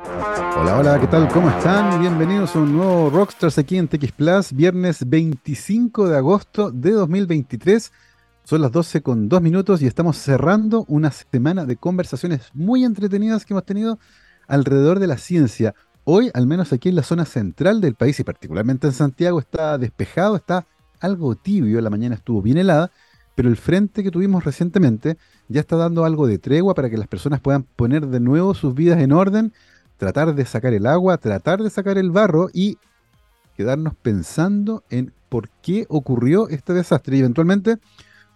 Hola, hola, ¿qué tal? ¿Cómo están? Bienvenidos a un nuevo Rockstars aquí en TX Plus, viernes 25 de agosto de 2023. Son las 12 con 2 minutos y estamos cerrando una semana de conversaciones muy entretenidas que hemos tenido alrededor de la ciencia. Hoy, al menos aquí en la zona central del país y particularmente en Santiago, está despejado, está algo tibio, la mañana estuvo bien helada, pero el frente que tuvimos recientemente ya está dando algo de tregua para que las personas puedan poner de nuevo sus vidas en orden, tratar de sacar el agua, tratar de sacar el barro y quedarnos pensando en por qué ocurrió este desastre. Y eventualmente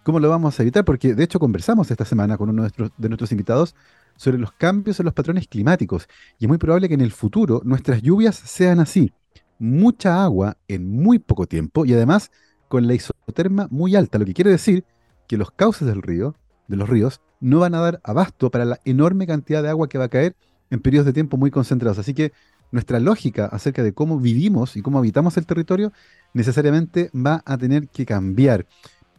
cómo lo vamos a evitar, porque de hecho conversamos esta semana con uno de nuestros, invitados sobre los cambios en los patrones climáticos. Y es muy probable que en el futuro nuestras lluvias sean así, mucha agua en muy poco tiempo y además con la isoterma muy alta, lo que quiere decir que los cauces del río, de los ríos, no van a dar abasto para la enorme cantidad de agua que va a caer en periodos de tiempo muy concentrados. Así que nuestra lógica acerca de cómo vivimos y cómo habitamos el territorio necesariamente va a tener que cambiar.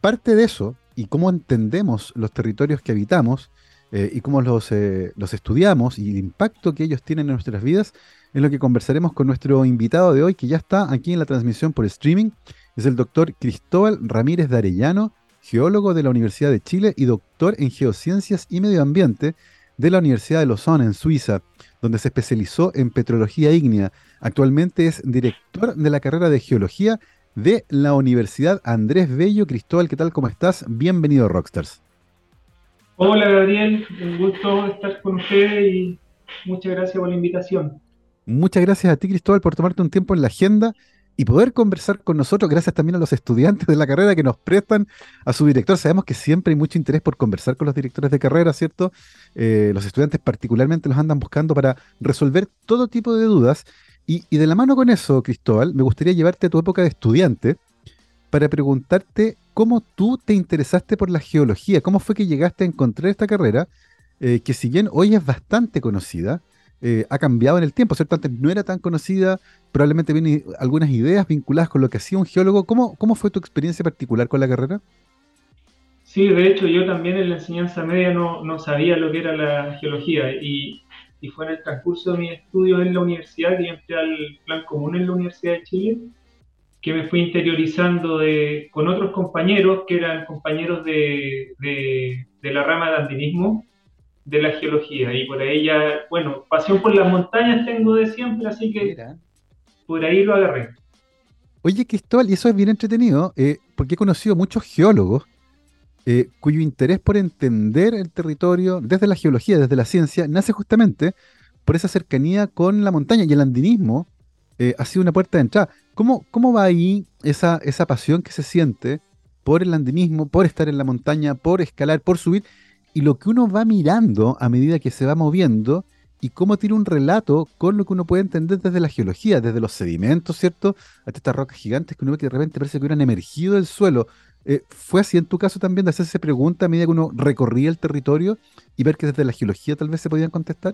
Parte de eso y cómo entendemos los territorios que habitamos eh, y cómo los, eh, los estudiamos y el impacto que ellos tienen en nuestras vidas es lo que conversaremos con nuestro invitado de hoy que ya está aquí en la transmisión por streaming. Es el doctor Cristóbal Ramírez de Arellano, geólogo de la Universidad de Chile y doctor en geociencias y medio ambiente de la Universidad de Lausanne en Suiza, donde se especializó en petrología ígnea. Actualmente es director de la carrera de geología de la Universidad Andrés Bello. Cristóbal, ¿qué tal? ¿Cómo estás? Bienvenido a Rockstars. Hola Gabriel, un gusto estar con usted y muchas gracias por la invitación. Muchas gracias a ti, Cristóbal, por tomarte un tiempo en la agenda y poder conversar con nosotros, gracias también a los estudiantes de la carrera que nos prestan a su director. Sabemos que siempre hay mucho interés por conversar con los directores de carrera, ¿cierto? Eh, los estudiantes particularmente los andan buscando para resolver todo tipo de dudas. Y, de la mano con eso, Cristóbal, me gustaría llevarte a tu época de estudiante para preguntarte cómo tú te interesaste por la geología, cómo fue que llegaste a encontrar esta carrera, eh, que si bien hoy es bastante conocida, eh, ha cambiado en el tiempo, ¿cierto? Antes no era tan conocida, probablemente vienen algunas ideas vinculadas con lo que hacía un geólogo. ¿Cómo, cómo fue tu experiencia particular con la carrera? Sí, de hecho yo también en la enseñanza media no, no sabía lo que era la geología y, y, fue en el transcurso de mi estudio en la universidad que entré al plan común en la Universidad de Chile que me fui interiorizando de, con otros compañeros que eran compañeros de, de, de la rama de andinismo de la geología y por ahí ya, bueno, pasión por las montañas tengo de siempre, así que Mira. por ahí lo agarré. Oye, Cristóbal, y eso es bien entretenido, eh, porque he conocido muchos geólogos eh, cuyo interés por entender el territorio desde la geología, desde la ciencia, nace justamente por esa cercanía con la montaña y el andinismo eh, ha sido una puerta de entrada. ¿Cómo, cómo va ahí esa, esa pasión que se siente por el andinismo, por estar en la montaña, por escalar, por subir? Y lo que uno va mirando a medida que se va moviendo y cómo tiene un relato con lo que uno puede entender desde la geología, desde los sedimentos, ¿cierto? Hasta estas rocas gigantes que uno ve que de repente parece que hubieran emergido del suelo. Eh, ¿Fue así en tu caso también de hacerse pregunta a medida que uno recorría el territorio y ver que desde la geología tal vez se podían contestar?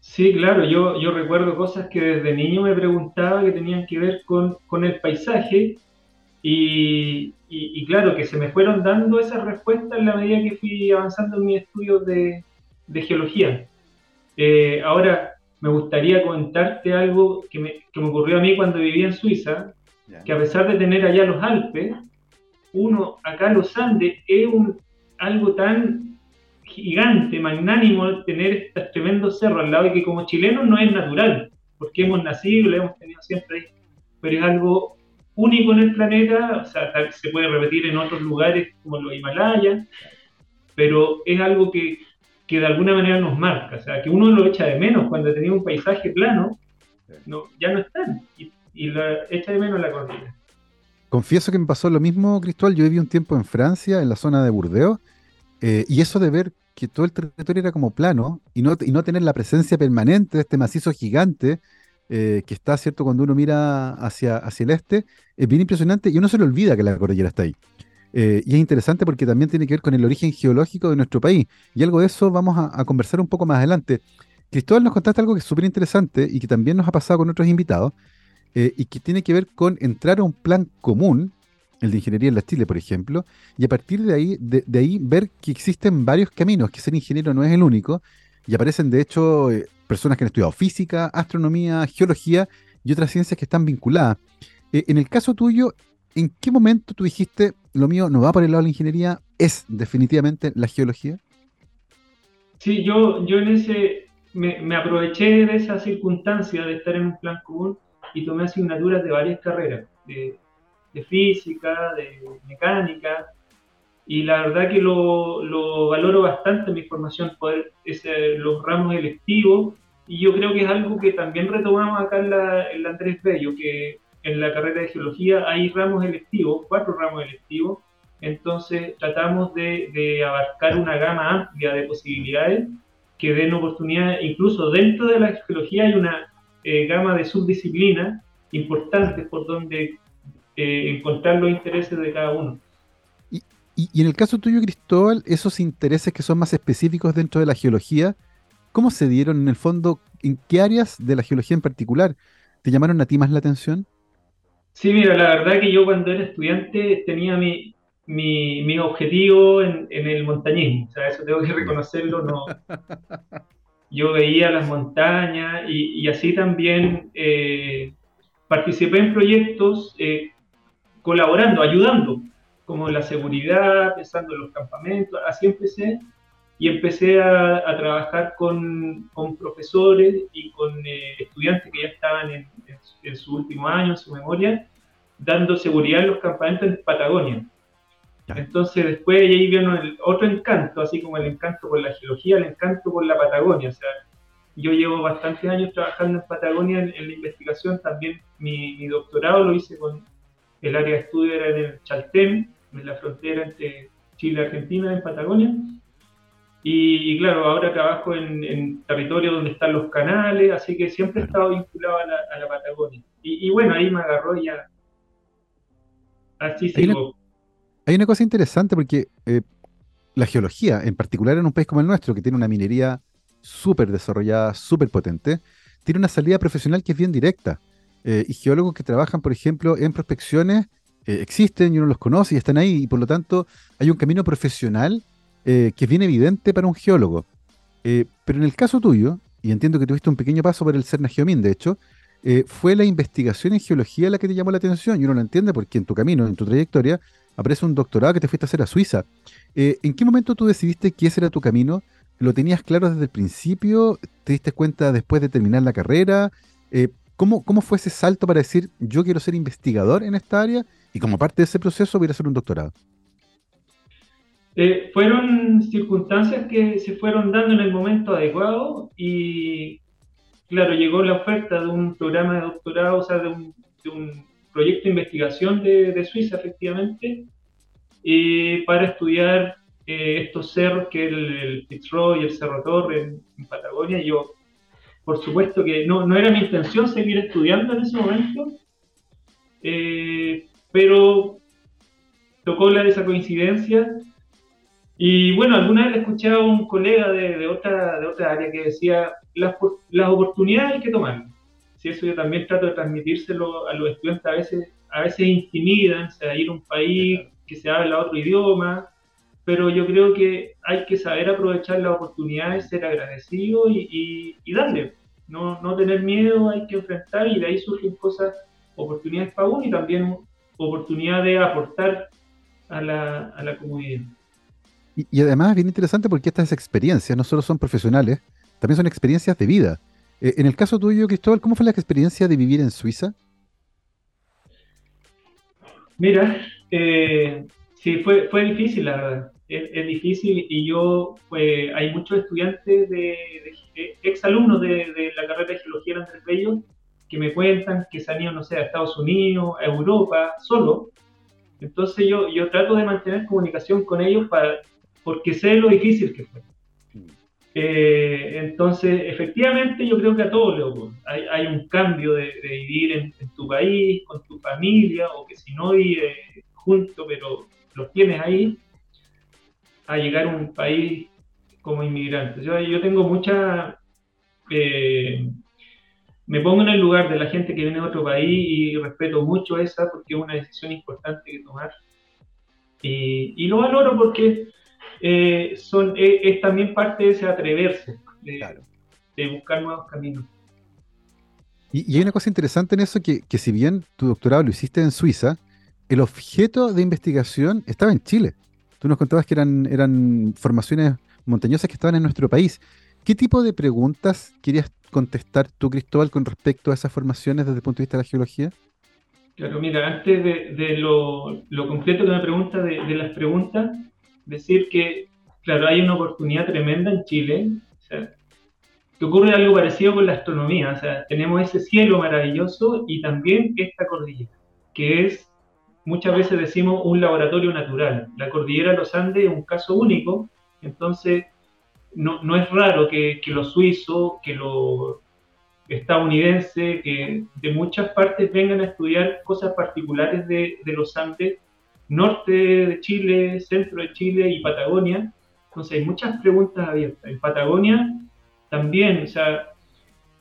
Sí, claro, yo, recuerdo cosas que desde niño me preguntaba que tenían que ver con el paisaje y, y, claro, que se me fueron dando esas respuestas en la medida que fui avanzando en mis estudios de, de geología. Eh, ahora, me gustaría contarte algo que me, que me, ocurrió a mí cuando vivía en Suiza, que a pesar de tener allá los Alpes, uno acá los Andes es un, algo tan gigante, magnánimo, tener estos tremendos cerros al lado y que como chilenos no es natural, porque hemos nacido y lo hemos tenido siempre ahí, pero es algo único en el planeta, o sea, se puede repetir en otros lugares como los Himalayas, pero es algo que, que, de alguna manera nos marca, o sea, que uno lo echa de menos cuando tenía un paisaje plano, no, ya no están, y, y echa de menos la cordillera. Confieso que me pasó lo mismo, Cristóbal, yo viví un tiempo en Francia, en la zona de Burdeos, eh, y eso de ver que todo el territorio era como plano y no, y no tener la presencia permanente de este macizo gigante, eh, que está, ¿cierto? Cuando uno mira hacia, hacia el este, es bien impresionante y uno se le olvida que la cordillera está ahí. Eh, y es interesante porque también tiene que ver con el origen geológico de nuestro país. Y algo de eso vamos a, conversar un poco más adelante. Cristóbal, nos contaste algo que es súper interesante y que también nos ha pasado con otros invitados, eh, y que tiene que ver con entrar a un plan común, el de ingeniería en la Chile, por ejemplo, y a partir de ahí, de ahí ver que existen varios caminos, que ser ingeniero no es el único, y aparecen de hecho personas que han estudiado física, astronomía, geología y otras ciencias que están vinculadas. Eh, en el caso tuyo, ¿en qué momento tú dijiste, lo mío no va por el lado de la ingeniería, es definitivamente la geología? Sí, yo, yo en ese, me, aproveché de esa circunstancia de estar en un plan común y tomé asignaturas de varias carreras, de, física, de mecánica, y la verdad que lo, valoro bastante mi formación, poder ese, los ramos electivos, y yo creo que es algo que también retomamos acá en la, en la Andrés Bello, que en la carrera de geología hay ramos electivos, cuatro ramos electivos, entonces tratamos de, abarcar una gama amplia de posibilidades que den oportunidad, incluso dentro de la geología hay una eh, gama de subdisciplinas importantes por donde eh, encontrar los intereses de cada uno. Y, y, en el caso tuyo, Cristóbal, esos intereses que son más específicos dentro de la geología, ¿cómo se dieron en el fondo? ¿En qué áreas de la geología en particular te llamaron a ti más la atención? Sí, mira, la verdad que yo cuando era estudiante tenía mi, mi, objetivo en, el montañismo, o sea, eso tengo que reconocerlo, no. Yo veía las montañas y, así también eh, participé en proyectos eh, colaborando, ayudando, como la seguridad, pensando en los campamentos, así empecé y empecé a, trabajar con, profesores y con eh, estudiantes que ya estaban en, en, su último año, en su memoria, dando seguridad en los campamentos en Patagonia. Entonces después ahí vino el otro encanto, así como el encanto por la geología, el encanto por la Patagonia. O sea, yo llevo bastantes años trabajando en Patagonia en, la investigación, también mi, doctorado lo hice con el área de estudio era en el Chaltén, en la frontera entre Chile y Argentina, en Patagonia. Y, claro, ahora trabajo en, en, territorio donde están los canales, así que siempre he estado vinculado a la, Patagonia. Y, bueno, ahí me agarró ya. Así sigo. Hay una cosa interesante porque eh, la geología, en particular en un país como el nuestro, que tiene una minería súper desarrollada, súper potente, tiene una salida profesional que es bien directa. Eh, y geólogos que trabajan, por ejemplo, en prospecciones eh, existen y uno los conoce y están ahí, y por lo tanto hay un camino profesional que es bien evidente para un geólogo. pero en el caso tuyo, y entiendo que tuviste un pequeño paso por el CERNA Geomín, de hecho, fue la investigación en geología la que te llamó la atención, y uno lo entiende porque en tu camino, en tu trayectoria, aparece un doctorado que te fuiste a hacer a Suiza. Eh, ¿En qué momento tú decidiste que ese era tu camino? ¿Lo tenías claro desde el principio? ¿Te diste cuenta después de terminar la carrera? Eh, ¿cómo, ¿Cómo fue ese salto para decir yo quiero ser investigador en esta área y como parte de ese proceso voy a hacer un doctorado? Eh, fueron circunstancias que se fueron dando en el momento adecuado y claro, llegó la oferta de un programa de doctorado, o sea, de un proyecto de investigación de, Suiza, efectivamente, para estudiar eh, estos cerros, que es el, Fitzroy y el Cerro Torre en, Patagonia. Yo, por supuesto que no, no, era mi intención seguir estudiando en ese momento, eh, pero tocó la de esa coincidencia. Y bueno, alguna vez escuché a un colega de, otra, de otra área que decía, las, las oportunidades hay que tomarlas eso yo también trato de transmitírselo a los estudiantes, a veces, a veces intimidan, o sea, ir a un país que se habla otro idioma, pero yo creo que hay que saber aprovechar las oportunidades, ser agradecido y, darle, no, no, tener miedo, hay que enfrentar y de ahí surgen cosas, oportunidades para uno y también oportunidad de aportar a la, a la comunidad. Y, y, además es bien interesante porque estas experiencias no solo son profesionales, también son experiencias de vida. Eh, en el caso tuyo, Cristóbal, ¿cómo fue la experiencia de vivir en Suiza? Mira, eh, sí, fue, fue difícil, la verdad. Es, difícil y yo, pues, hay muchos estudiantes, de, de exalumnos de, la carrera de Geología en Andrés Bello que me cuentan que se han ido, no sé, a Estados Unidos, a Europa, solo. Entonces yo, yo trato de mantener comunicación con ellos para, porque sé lo difícil que fue. Eh, entonces, efectivamente, yo creo que a todos les ocurre. Hay, un cambio de, vivir en, tu país, con tu familia, o que si no vives junto, pero los tienes ahí, a llegar a un país como inmigrante. Yo, yo tengo mucha... Eh, me pongo en el lugar de la gente que viene de otro país y respeto mucho esa porque es una decisión importante que tomar. Y, y lo valoro porque eh, son, eh, es, también parte de ese atreverse. buscar nuevos caminos. Y, hay una cosa interesante en eso, que, que si bien tu doctorado lo hiciste en Suiza, el objeto de investigación estaba en Chile. Tú nos contabas que eran, eran formaciones montañosas que estaban en nuestro país. ¿Qué tipo de preguntas querías contestar tú, Cristóbal, con respecto a esas formaciones desde el punto de vista de la geología? Claro, mira, antes de, lo, lo, completo que me pregunta de, las preguntas, decir que, claro, hay una oportunidad tremenda en Chile, o sea, que ocurre algo parecido con la astronomía, o sea, tenemos ese cielo maravilloso y también esta cordillera, que es, muchas veces decimos, un laboratorio natural. La cordillera de los Andes es un caso único, entonces no, no es raro que, que los suizos, que los estadounidense que de muchas partes vengan a estudiar cosas particulares de, los Andes, norte de Chile, centro de Chile y Patagonia. Entonces hay muchas preguntas abiertas. En Patagonia también, o sea,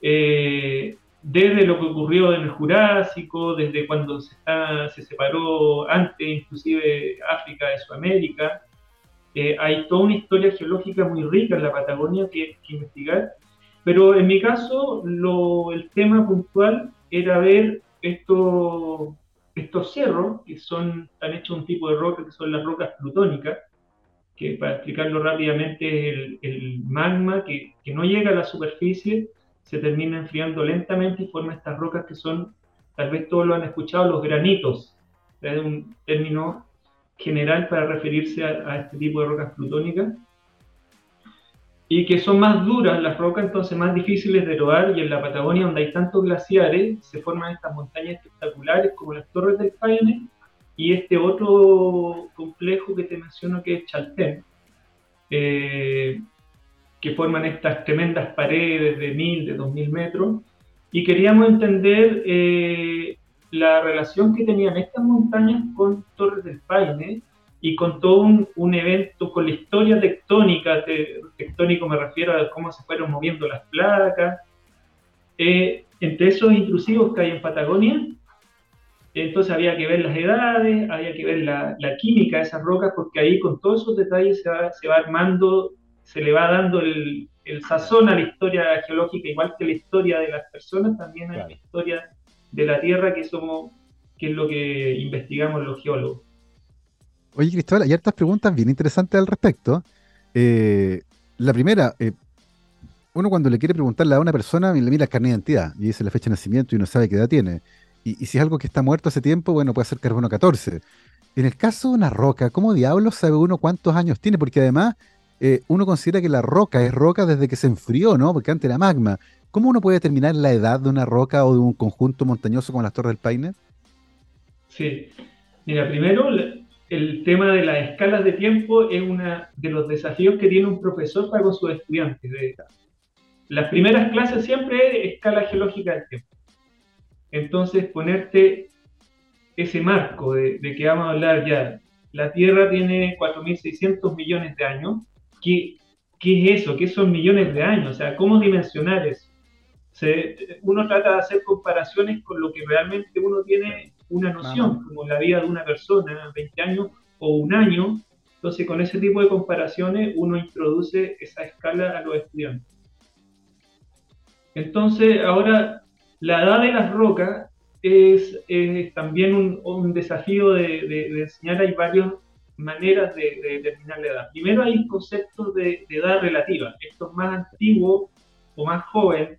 eh, desde lo que ocurrió en el Jurásico, desde cuando se, está, se separó antes inclusive África de Sudamérica, eh, hay toda una historia geológica muy rica en la Patagonia que, que investigar pero en mi caso, el tema puntual era ver estos, estos cerros, que son, están hechos un tipo de roca que son las rocas plutónicas, que para explicarlo rápidamente es el, magma que, que, no llega a la superficie, se termina enfriando lentamente y forma estas rocas que son, tal vez todos lo han escuchado, los granitos. Es un término general para referirse a, a este tipo de rocas plutónicas y que son más duras las rocas, entonces más difíciles de eroar, y en la Patagonia, donde hay tantos glaciares, se forman estas montañas espectaculares como las Torres del Paine y este otro complejo que te menciono que es Chaltén, eh, que forman estas tremendas paredes de mil, de dos mil metros, y queríamos entender eh, la relación que tenían estas montañas con Torres del Paine, y con todo un, evento, con la historia tectónica, tectónico me refiero a cómo se fueron moviendo las placas, eh, entre esos intrusivos que hay en Patagonia, entonces había que ver las edades, había que ver la, química de esas rocas, porque ahí con todos esos detalles se va, se va armando, se le va dando el, el, sazón a la historia geológica, igual que la historia de las personas, también hay la historia de la Tierra que somos, que es lo que investigamos los geólogos. Oye, Cristóbal, hay hartas preguntas bien interesantes al respecto. Eh, la primera, eh, uno cuando le quiere preguntarle a una persona, le mira el carnet de identidad y dice la fecha de nacimiento y no sabe qué edad tiene. Y, si es algo que está muerto hace tiempo, bueno, puede ser carbono 14. En el caso de una roca, ¿cómo diablos sabe uno cuántos años tiene? Porque además eh, uno considera que la roca es roca desde que se enfrió, ¿no? Porque antes era magma. ¿Cómo uno puede determinar la edad de una roca o de un conjunto montañoso como las Torres del Paine? Sí. Mira, primero el tema de las escalas de tiempo es uno de los desafíos que tiene un profesor para con sus estudiantes. las primeras clases siempre es escala geológica del tiempo. Entonces, ponerte ese marco de, que vamos a hablar ya, la Tierra tiene 4.600 millones de años, ¿Qué, ¿qué, es eso? ¿Qué son millones de años? O sea, ¿cómo dimensionar eso? Uno trata de hacer comparaciones con lo que realmente uno tiene una noción, como la vida de una persona, 20 años o un año. Entonces, con ese tipo de comparaciones, uno introduce esa escala a los estudiantes. Entonces, ahora, la edad de las rocas es, también un, desafío de, enseñar. Hay varias maneras de, determinar la edad. Primero hay conceptos de, edad relativa. Esto es más antiguo o más joven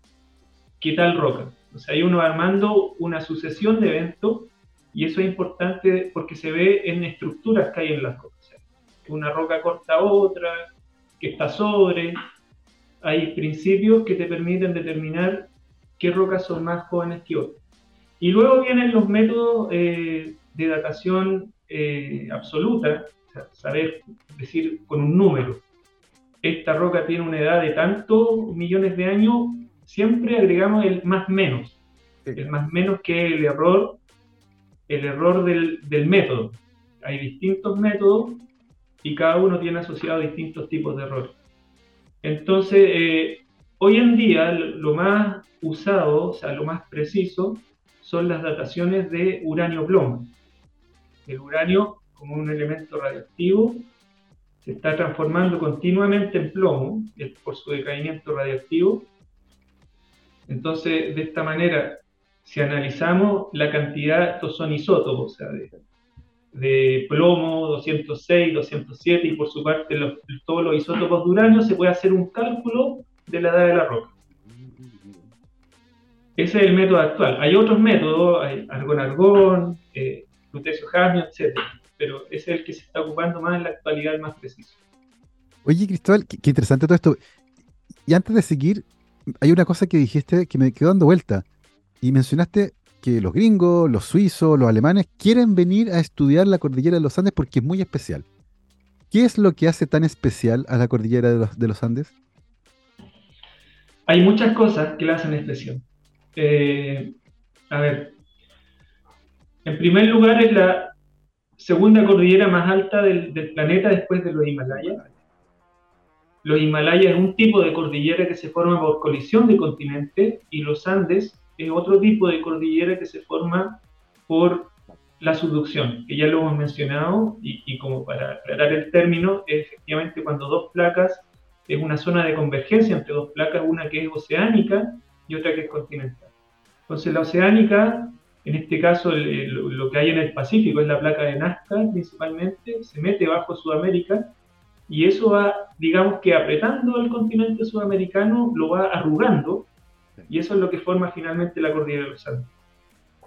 que tal roca. O sea, hay uno armando una sucesión de eventos y eso es importante porque se ve en estructuras que hay en las. Que una roca corta otra, que está sobre. Hay principios que te permiten determinar qué rocas son más jóvenes que otras. Y luego vienen los métodos eh, de datación eh, absoluta, saber decir con un número. Esta roca tiene una edad de tantos millones de años, siempre agregamos el más menos. El más menos que el error el error del, método. Hay distintos métodos y cada uno tiene asociado distintos tipos de errores. Entonces, eh, hoy en día lo más usado, o sea, lo más preciso, son las dataciones de uranio-plomo. El uranio, como un elemento radioactivo, se está transformando continuamente en plomo por su decaimiento radioactivo Entonces, de esta manera, si analizamos la cantidad, estos son isótopos, o sea, de, plomo, 206, 207 y por su parte todos los isótopos de uranio, se puede hacer un cálculo de la edad de la roca. Ese es el método actual. Hay otros métodos, hay argón-argón, eh, lutecio-jamio, etc. Pero ese es el que se está ocupando más en la actualidad, el más preciso. Oye, Cristóbal, qué, interesante todo esto. Y antes de seguir, hay una cosa que dijiste que me quedó dando vuelta. Y mencionaste que los gringos, los suizos, los alemanes quieren venir a estudiar la cordillera de los Andes porque es muy especial. ¿Qué es lo que hace tan especial a la cordillera de los, de los Andes? Hay muchas cosas que la hacen especial. Eh, a ver, en primer lugar es la segunda cordillera más alta del, planeta después de los Himalayas. Los Himalayas es un tipo de cordillera que se forma por colisión de continentes y los Andes es otro tipo de cordillera que se forma por la subducción, que ya lo hemos mencionado y, como para aclarar el término, es efectivamente cuando dos placas es una zona de convergencia entre dos placas, una que es oceánica y otra que es continental. Entonces la oceánica, en este caso lo que hay en el Pacífico es la placa de Nazca principalmente, se mete bajo Sudamérica y eso va, digamos que apretando el continente sudamericano, lo va arrugando y eso es lo que forma finalmente la cordillera de los Andes.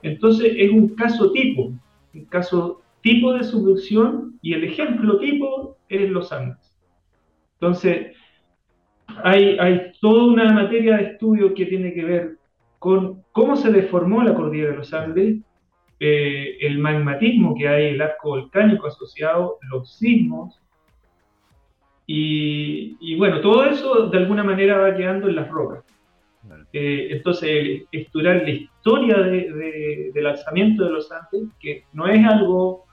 Entonces es un caso tipo, un caso tipo de subducción y el ejemplo tipo es los Andes. Entonces, hay, hay toda una materia de estudio que tiene que ver con cómo se deformó la cordillera de los Andes, eh, el magmatismo que hay, el arco volcánico asociado, los sismos, y, bueno, todo eso de alguna manera va quedando en las rocas. Eh, entonces, estudiar la historia del alzamiento de los Andes, que no es algo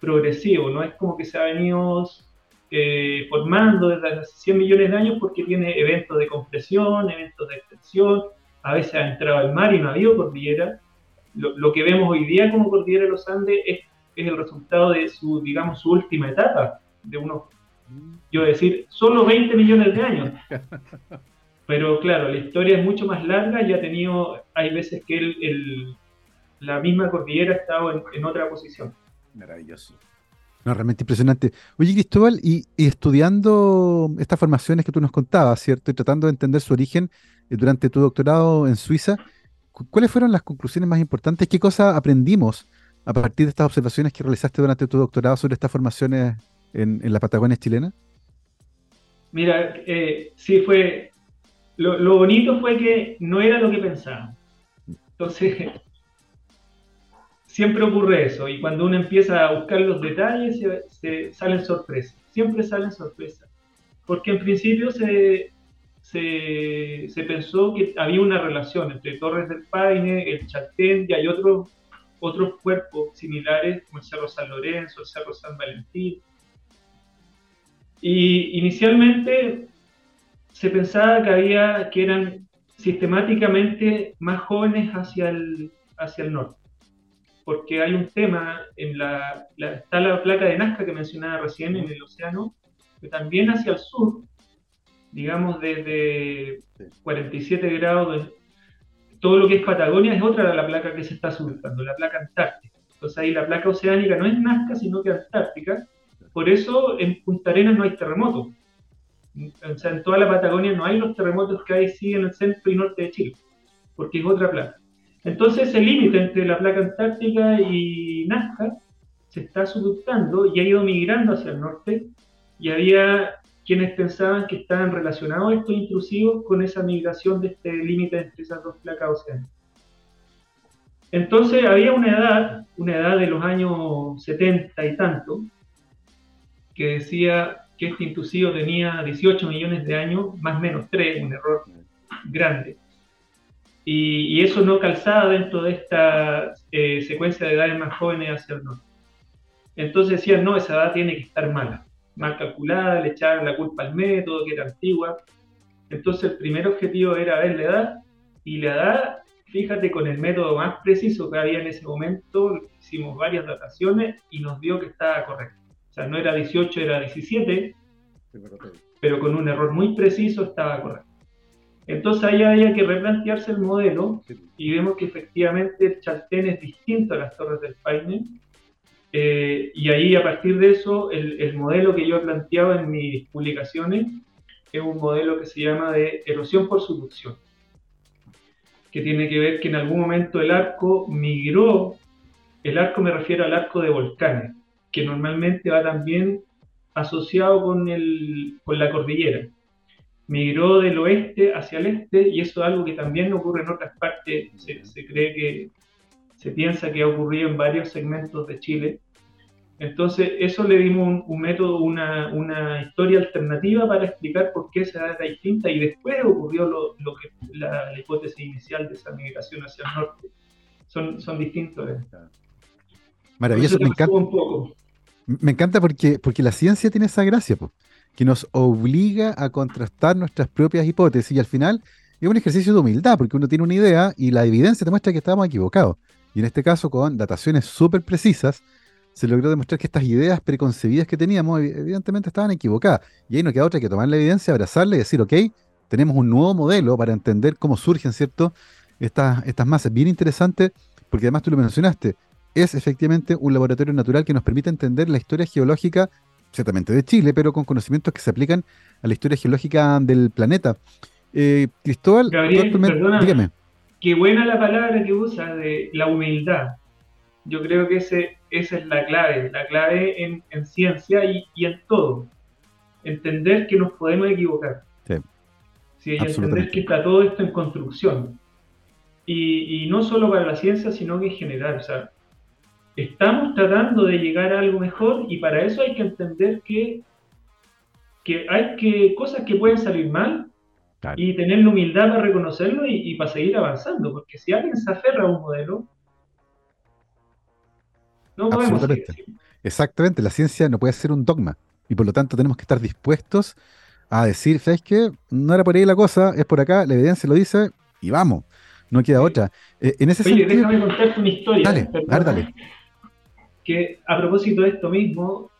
progresivo, no es como que se ha venido eh, formando desde hace 100 millones de años porque tiene eventos de compresión, eventos de extensión, a veces ha entrado al mar y no ha habido cordillera. Lo, que vemos hoy día como cordillera de los Andes es, el resultado de su, digamos, su última etapa, de unos, yo decir, solo 20 millones de años. Pero claro, la historia es mucho más larga y ha tenido, hay veces que el, la misma cordillera ha estado en, otra posición. Maravilloso. No, realmente impresionante. Oye, Cristóbal, y, estudiando estas formaciones que tú nos contabas, ¿cierto? Y tratando de entender su origen, eh, durante tu doctorado en Suiza, ¿cuáles fueron las conclusiones más importantes? ¿Qué cosas aprendimos a partir de estas observaciones que realizaste durante tu doctorado sobre estas formaciones en, la Patagonia chilena? Mira, eh, sí fue, lo, bonito fue que no era lo que pensaba. Entonces, siempre ocurre eso, y cuando uno empieza a buscar los detalles, se salen sorpresas, siempre salen sorpresas, porque en principio se, se, pensó que había una relación entre Torres del Paine, el Chaltén y hay otros otros cuerpos similares como el Cerro San Lorenzo, el Cerro San Valentín. Y inicialmente se pensaba que había que eran sistemáticamente más jóvenes hacia el, hacia el norte, porque hay un tema en la, la, está la placa de Nazca que mencionaba recién en el océano, que también hacia el sur digamos, desde 47 grados, todo lo que es Patagonia es otra de la placa que se está surfando, la placa antártica. Entonces ahí la placa oceánica no es Nazca, sino que Antártica. Por eso en Punta Arenas no hay terremotos. O sea, en toda la Patagonia no hay los terremotos que hay sí en el centro y norte de Chile, porque es otra placa. Entonces el límite entre la placa antártica y Nazca se está subductando y ha ido migrando hacia el norte y había quienes pensaban que estaban relacionados estos intrusivos con esa migración de este límite entre esas dos placas oceánicas. Entonces había una edad, una edad de los años 70 y tanto, que decía que este intrusivo tenía 18 millones de años, más menos 3, un error grande. Y, eso no calzaba dentro de esta eh, secuencia de edades más jóvenes hacia el norte. Entonces decían, no, esa edad tiene que estar mala mal calculada, le echaron la culpa al método, que era antigua. Entonces el primer objetivo era ver la edad, y la edad, fíjate, con el método más preciso que había en ese momento, hicimos varias dataciones y nos dio que estaba correcto. O sea, no era 18, era 17, pero con un error muy preciso estaba correcto. Entonces ahí había que replantearse el modelo y vemos que efectivamente el Chaltén es distinto a las Torres del Paine. Eh, y ahí a partir de eso, el, el, modelo que yo he planteado en mis publicaciones es un modelo que se llama de erosión por subducción, que tiene que ver que en algún momento el arco migró, el arco me refiero al arco de volcanes, que normalmente va también asociado con, el, con la cordillera. Migró del oeste hacia el este y eso es algo que también ocurre en otras partes, se, se cree que se piensa que ha ocurrido en varios segmentos de Chile entonces, eso le dimos un, método, una, historia alternativa para explicar por qué esa era distinta y después ocurrió lo, que la, hipótesis inicial de esa migración hacia el norte. Son, son distintos. Maravilloso, me encanta. Me encanta porque, porque la ciencia tiene esa gracia, que nos obliga a contrastar nuestras propias hipótesis y al final es un ejercicio de humildad, porque uno tiene una idea y la evidencia te muestra que estábamos equivocados. Y en este caso, con dataciones súper precisas, se logró demostrar que estas ideas preconcebidas que teníamos evidentemente estaban equivocadas. Y ahí no queda otra que tomar la evidencia, abrazarla y decir, ok, tenemos un nuevo modelo para entender cómo surgen, ¿cierto? Estas, estas masas. Bien interesante, porque además tú lo mencionaste, es efectivamente un laboratorio natural que nos permite entender la historia geológica, ciertamente de Chile, pero con conocimientos que se aplican a la historia geológica del planeta. Eh, Cristóbal, Gabriel, dígame. Qué buena la palabra que usa de la humildad. Yo creo que ese, esa es la clave, la clave en, ciencia y, en todo. Entender que nos podemos equivocar. Sí. entender que está todo esto en construcción. Y, no solo para la ciencia, sino que en general. O sea, estamos tratando de llegar a algo mejor y para eso hay que entender que, que hay que, cosas que pueden salir mal y tener la humildad para reconocerlo y, y, para seguir avanzando. Porque si alguien se aferra a un modelo, Absolutamente. Exactamente, la ciencia no puede ser un dogma y por lo tanto tenemos que estar dispuestos a decir, ¿sabes qué? No era por ahí la cosa, es por acá, la evidencia lo dice y vamos, no queda otra. Eh, en ese Oye, déjame contarte una historia. Dale, dale. Que a propósito de esto mismo,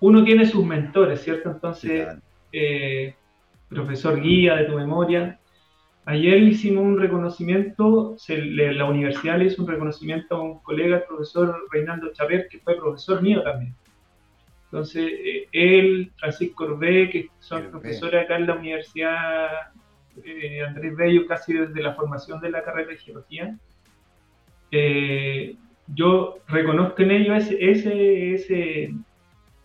uno tiene sus mentores, ¿cierto? Entonces, eh, profesor guía de tu memoria, Ayer hicimos un reconocimiento, la universidad le hizo un reconocimiento a un colega, el profesor Reinaldo Chaver, que fue profesor mío también. Entonces, eh, él, Francisco Orbé, que son profesores acá en la Universidad eh, Andrés Bello, casi desde la formación de la carrera de Geología, eh, yo reconozco en ellos ese, ese, ese,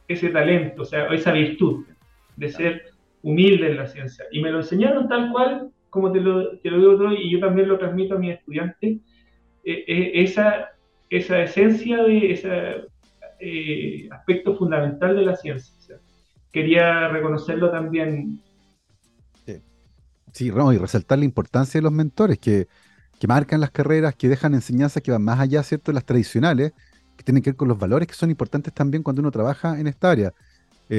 ese talento, o sea, esa virtud de ser humilde en la ciencia. Y me lo enseñaron tal cual como te lo, te lo digo y yo también lo transmito a mis estudiantes, eh, eh, esa, esa esencia de ese eh, aspecto fundamental de la ciencia. quería reconocerlo también. Sí, y resaltar la importancia de los mentores que, que marcan las carreras, que dejan enseñanzas que van más allá, ¿cierto?, de las tradicionales, que tienen que ver con los valores que son importantes también cuando uno trabaja en esta área.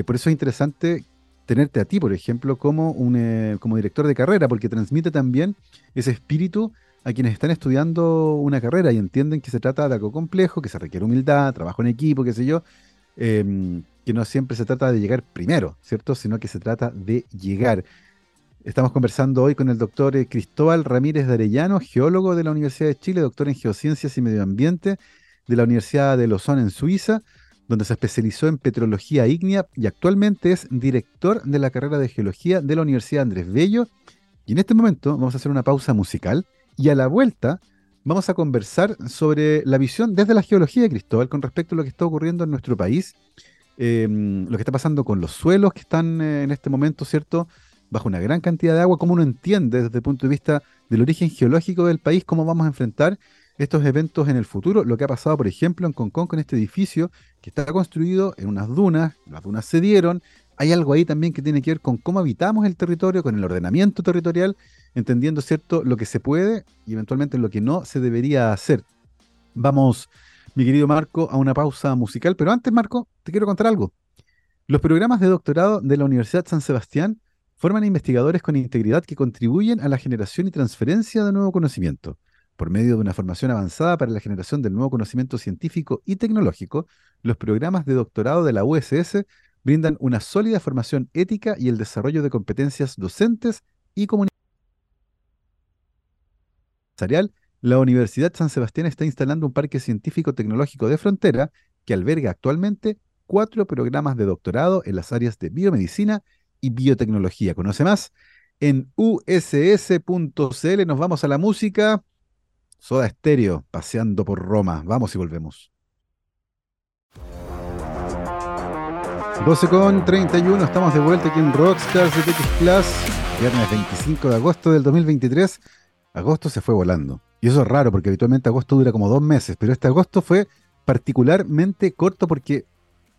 por eso es interesante tenerte a ti, por ejemplo, como, un, eh, como director de carrera, porque transmite también ese espíritu a quienes están estudiando una carrera y entienden que se trata de algo complejo, que se requiere humildad, trabajo en equipo, qué sé yo, em, que no siempre se trata de llegar primero, ¿cierto? Sino que se trata de llegar. Estamos conversando hoy con el doctor eh, Cristóbal Ramírez de Arellano, geólogo de la Universidad de Chile, doctor en Geociencias y Medio Ambiente de la Universidad de Lausanne en Suiza, donde se especializó en petrología ígnea y actualmente es director de la carrera de geología de la Universidad Andrés Bello. Y en este momento vamos a hacer una pausa musical y a la vuelta vamos a conversar sobre la visión desde la geología de Cristóbal con respecto a lo que está ocurriendo en nuestro país, em, lo que está pasando con los suelos que están eh, en este momento, ¿cierto? Bajo una gran cantidad de agua, cómo uno entiende desde el punto de vista del origen geológico del país, cómo vamos a enfrentar estos eventos en el futuro, lo que ha pasado, por ejemplo, en Concón con este edificio que está construido en unas dunas, las dunas se dieron, hay algo ahí también que tiene que ver con cómo habitamos el territorio, con el ordenamiento territorial, entendiendo, ¿cierto?, lo que se puede y eventualmente lo que no se debería hacer. Vamos, mi querido Marco, a una pausa musical, pero antes, Marco, te quiero contar algo. Los programas de doctorado de la Universidad San Sebastián forman investigadores con integridad que contribuyen a la generación y transferencia de nuevo conocimiento. Por medio de una formación avanzada para la generación del nuevo conocimiento científico y tecnológico, los programas de doctorado de la USS brindan una sólida formación ética y el desarrollo de competencias docentes y empresarial, la Universidad San Sebastián está instalando un parque científico tecnológico de frontera que alberga actualmente cuatro programas de doctorado en las áreas de biomedicina y biotecnología. Conoce más en uss.cl. Nos vamos a la música. Soda Estéreo, paseando por Roma. Vamos y volvemos. 12 con 31, estamos de vuelta aquí en Rockstars de TX Plus, viernes 25 de agosto del 2023. Agosto se fue volando. Y eso es raro porque habitualmente agosto dura como dos meses, pero este agosto fue particularmente corto porque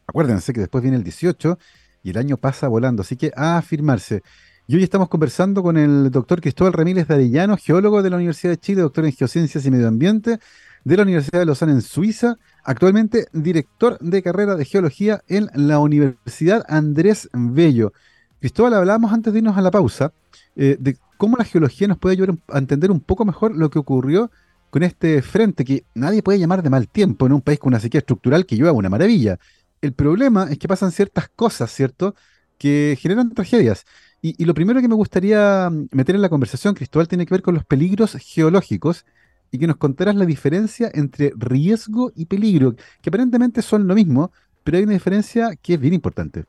acuérdense que después viene el 18 y el año pasa volando, así que a afirmarse. Y hoy estamos conversando con el doctor Cristóbal Ramírez de Arellano, geólogo de la Universidad de Chile, doctor en Geociencias y Medio Ambiente de la Universidad de Lausanne en Suiza, actualmente director de carrera de Geología en la Universidad Andrés Bello. Cristóbal, hablábamos antes de irnos a la pausa eh, de cómo la geología nos puede ayudar a entender un poco mejor lo que ocurrió con este frente que nadie puede llamar de mal tiempo en un país con una sequía estructural que lleva una maravilla. El problema es que pasan ciertas cosas, ¿cierto?, que generan tragedias. Y, lo primero que me gustaría mm, meter en la conversación, Cristóbal, tiene que ver con los peligros geológicos y que nos contaras la diferencia entre riesgo y peligro, que aparentemente son lo mismo, pero hay una diferencia que es bien importante.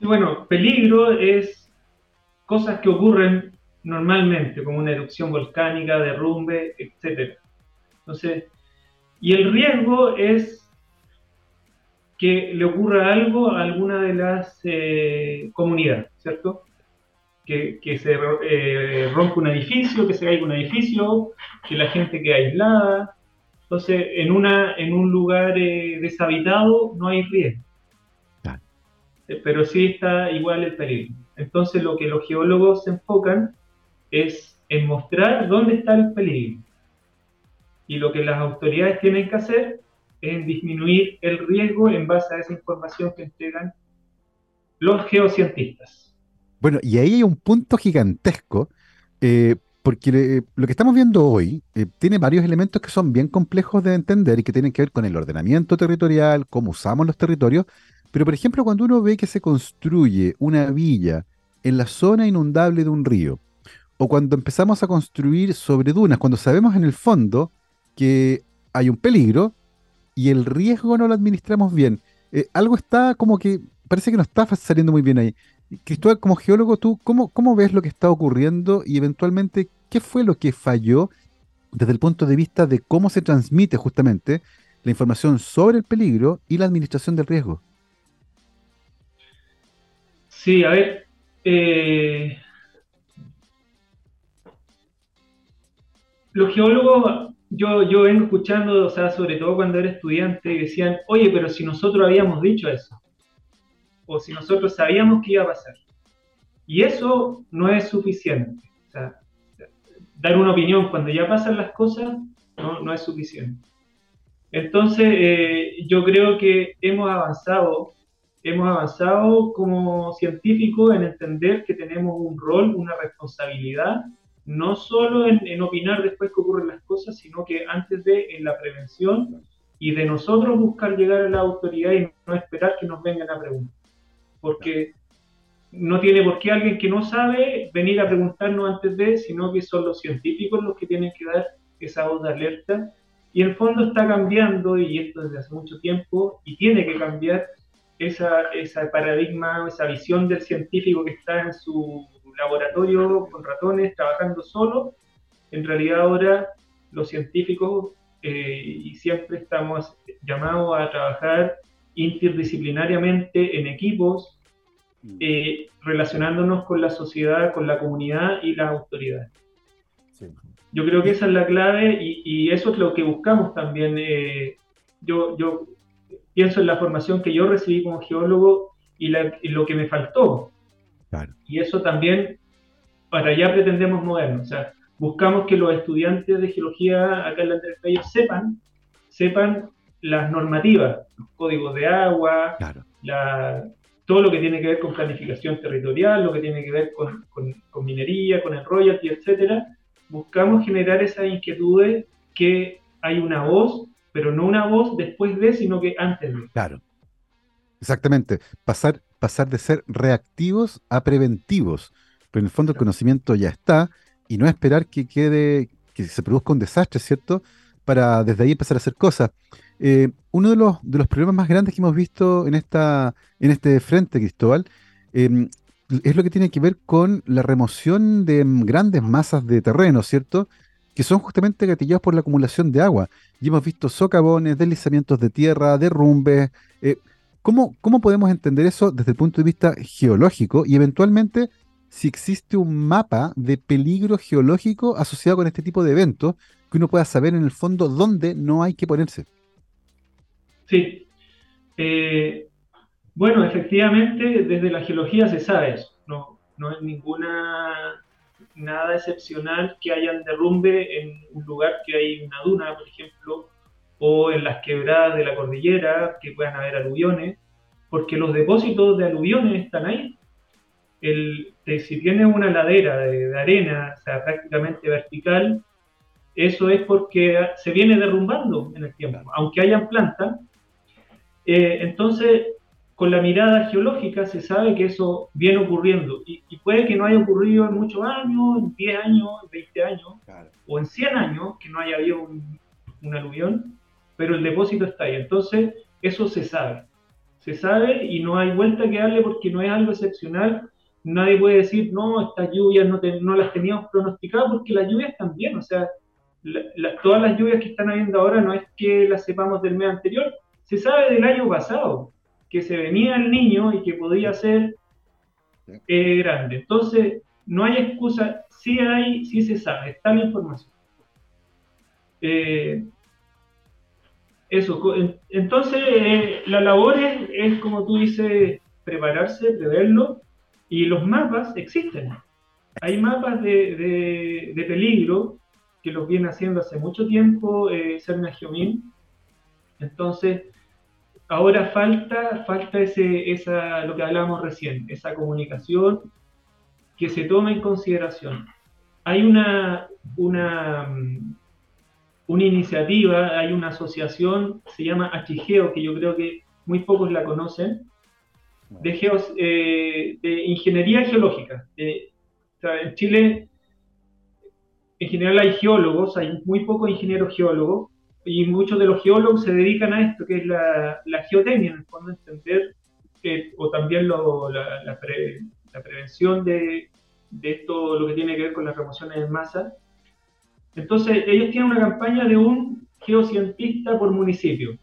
Bueno, peligro es cosas que ocurren normalmente, como una erupción volcánica, derrumbe, etc. Entonces, y el riesgo es que le ocurra algo a alguna de las eh, comunidades, ¿cierto? Que, se eh, rompa un edificio, que se caiga un edificio, que la gente quede aislada. Entonces, en, una, en un lugar eh, deshabitado no hay riesgo. Pero sí está igual el peligro. Entonces, lo que los geólogos se enfocan es en mostrar dónde está el peligro. Y lo que las autoridades tienen que hacer en disminuir el riesgo en base a esa información que entregan los geocientistas. Bueno, y ahí hay un punto gigantesco, eh, porque lo que estamos viendo hoy eh, tiene varios elementos que son bien complejos de entender y que tienen que ver con el ordenamiento territorial, cómo usamos los territorios, pero por ejemplo cuando uno ve que se construye una villa en la zona inundable de un río, o cuando empezamos a construir sobre dunas, cuando sabemos en el fondo que hay un peligro, y el riesgo no lo administramos bien. Eh, algo está como que parece que no está saliendo muy bien ahí. Cristóbal, como geólogo, ¿tú cómo, cómo ves lo que está ocurriendo y eventualmente qué fue lo que falló desde el punto de vista de cómo se transmite justamente la información sobre el peligro y la administración del riesgo? Sí, a ver, eh, los geólogos yo, yo vengo escuchando, o sea, sobre todo cuando era estudiante, decían, oye, pero si nosotros habíamos dicho eso, o si nosotros sabíamos que iba a pasar. Y eso no es suficiente. O sea, dar una opinión cuando ya pasan las cosas no, no es suficiente. Entonces, eh, yo creo que hemos avanzado, hemos avanzado como científicos en entender que tenemos un rol, una responsabilidad no solo en, opinar después que ocurren las cosas, sino que antes de en la prevención y de nosotros buscar llegar a la autoridad y no esperar que nos vengan a preguntar. Porque no tiene por qué alguien que no sabe venir a preguntarnos antes de, sino que son los científicos los que tienen que dar esa voz de alerta. Y en el fondo está cambiando, y esto desde hace mucho tiempo, y tiene que cambiar esa, esa paradigma, esa visión del científico que está en su laboratorio con ratones trabajando solo, en realidad ahora los científicos eh, y siempre estamos llamados a trabajar interdisciplinariamente en equipos, mm. eh, relacionándonos con la sociedad, con la comunidad y las autoridades. Yo creo que esa es la clave y, eso es lo que buscamos también. Eh, yo, yo pienso en la formación que yo recibí como geólogo y, y lo que me faltó. Y eso también, para allá pretendemos movernos. O sea, buscamos que los estudiantes de geología acá en la Andrés sepan, sepan las normativas, los códigos de agua, todo lo que tiene que ver con planificación territorial, lo que tiene que ver con, con minería, con el royalty, etcétera. Buscamos generar esas inquietudes que hay una voz, pero no una voz después de, sino que antes de. Claro. Exactamente. Pasar pasar de ser reactivos a preventivos. Pero en el fondo el conocimiento ya está y no esperar que quede, que se produzca un desastre, ¿cierto? Para desde ahí empezar a hacer cosas. Eh, uno de los, de los problemas más grandes que hemos visto en, esta, en este frente, Cristóbal, em, es lo que tiene que ver con la remoción de grandes masas de terreno, ¿cierto? Que son justamente gatillados por la acumulación de agua. Y hemos visto socavones, deslizamientos de tierra, derrumbes. Eh, ¿cómo, ¿Cómo podemos entender eso desde el punto de vista geológico y eventualmente si existe un mapa de peligro geológico asociado con este tipo de eventos que uno pueda saber en el fondo dónde no hay que ponerse? Sí. Eh, bueno, efectivamente, desde la geología se sabe eso. No, no es ninguna nada excepcional que haya un derrumbe en un lugar que hay una duna, por ejemplo, o en las quebradas de la cordillera, que puedan haber aluviones, porque los depósitos de aluviones están ahí. El, si tiene una ladera de, de, arena, o sea, prácticamente vertical, eso es porque se viene derrumbando en el tiempo. Aunque hayan plantas, eh, entonces, con la mirada geológica se sabe que eso viene ocurriendo y, puede que no haya ocurrido en muchos años, en 10 años, en 20 años o en 100 años que no haya habido un, aluvión, pero el depósito está ahí. Entonces, eso se sabe. Se sabe y no hay vuelta que darle porque no es algo excepcional. Nadie puede decir, no, estas lluvias no, las teníamos pronosticadas porque las lluvias también, o sea, todas las lluvias que están habiendo ahora no es que las sepamos del mes anterior, se sabe del año pasado, que se venía el niño y que podía ser eh, grande. Entonces, no hay excusa, sí hay, sí se sabe, está la información. Eh, eso, entonces eh, la labor es, como tú dices, prepararse, preverlo, y los mapas existen. Hay mapas de, peligro que los viene haciendo hace mucho tiempo eh, Serna Geomín. Entonces, ahora falta, falta ese, esa, lo que hablábamos recién, esa comunicación que se toma en consideración. Hay una, una, una iniciativa, hay una asociación, se llama Achigeo, que yo creo que muy pocos la conocen, de, geos, eh, de ingeniería geológica. en Chile, en general hay geólogos, hay muy pocos ingenieros geólogos, y muchos de los geólogos se dedican a esto, que es la, geotecnia, en el fondo entender, o también la, prevención de, esto, lo que tiene que ver con las remociones en masa. Entonces, ellos tienen una campaña de un geocientista por municipio,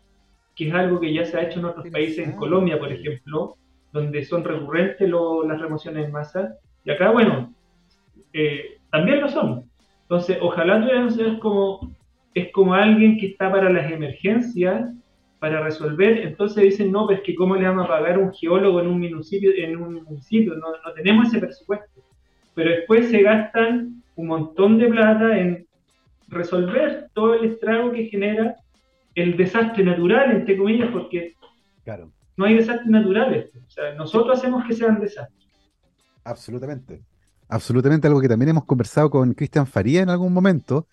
que es algo que ya se ha hecho en otros países, en Colombia, por ejemplo, donde son recurrentes las remociones en masa, y acá, bueno, eh, también lo son. Entonces, ojalá tuviéramos ser como es como alguien que está para las emergencias, para resolver, entonces dicen, no, pues que cómo le vamos a pagar un geólogo en un municipio, en un municipio, no, no tenemos ese presupuesto. Pero después se gastan un montón de plata en resolver todo el estrago que genera el desastre natural, entre comillas, porque claro. no hay desastres naturales. O sea, nosotros hacemos que sean desastres. Absolutamente. Absolutamente, algo que también hemos conversado con Cristian Faría en algún momento,